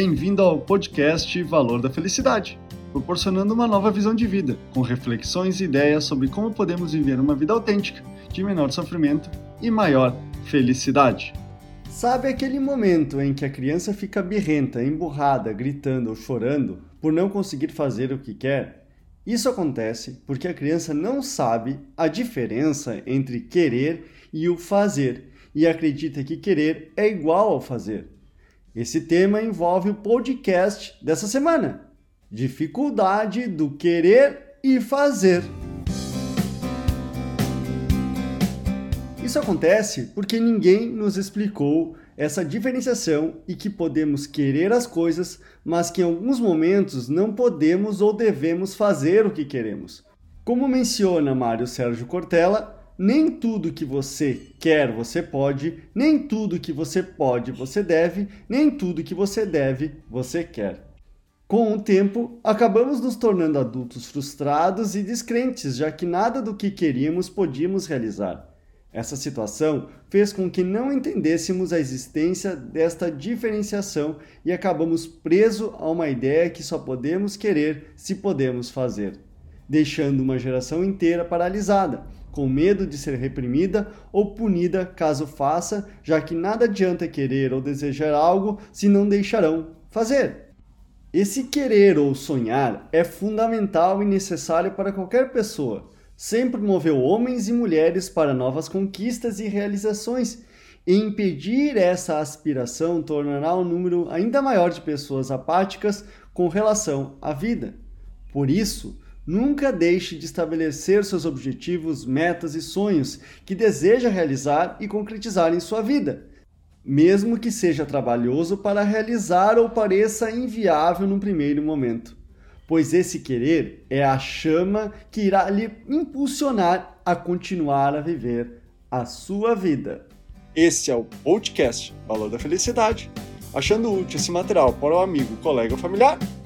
Bem-vindo ao podcast Valor da Felicidade, proporcionando uma nova visão de vida, com reflexões e ideias sobre como podemos viver uma vida autêntica, de menor sofrimento e maior felicidade. Sabe aquele momento em que a criança fica birrenta, emburrada, gritando ou chorando por não conseguir fazer o que quer? Isso acontece porque a criança não sabe a diferença entre querer e o fazer e acredita que querer é igual ao fazer. Esse tema envolve o podcast dessa semana: dificuldade do querer e fazer. Isso acontece porque ninguém nos explicou essa diferenciação e que podemos querer as coisas, mas que em alguns momentos não podemos ou devemos fazer o que queremos. Como menciona Mário Sérgio Cortella, nem tudo que você quer você pode, nem tudo que você pode você deve, nem tudo que você deve você quer. Com o tempo, acabamos nos tornando adultos frustrados e descrentes, já que nada do que queríamos podíamos realizar. Essa situação fez com que não entendêssemos a existência desta diferenciação e acabamos presos a uma ideia que só podemos querer se podemos fazer, deixando uma geração inteira paralisada, com medo de ser reprimida ou punida caso faça, já que nada adianta querer ou desejar algo se não deixarão fazer. Esse querer ou sonhar é fundamental e necessário para qualquer pessoa sempre moveu homens e mulheres para novas conquistas e realizações, e impedir essa aspiração tornará um número ainda maior de pessoas apáticas com relação à vida. Por isso, nunca deixe de estabelecer seus objetivos, metas e sonhos que deseja realizar e concretizar em sua vida, mesmo que seja trabalhoso para realizar ou pareça inviável no primeiro momento pois esse querer é a chama que irá lhe impulsionar a continuar a viver a sua vida. Esse é o podcast Valor da Felicidade. Achando útil esse material para o amigo, colega ou familiar,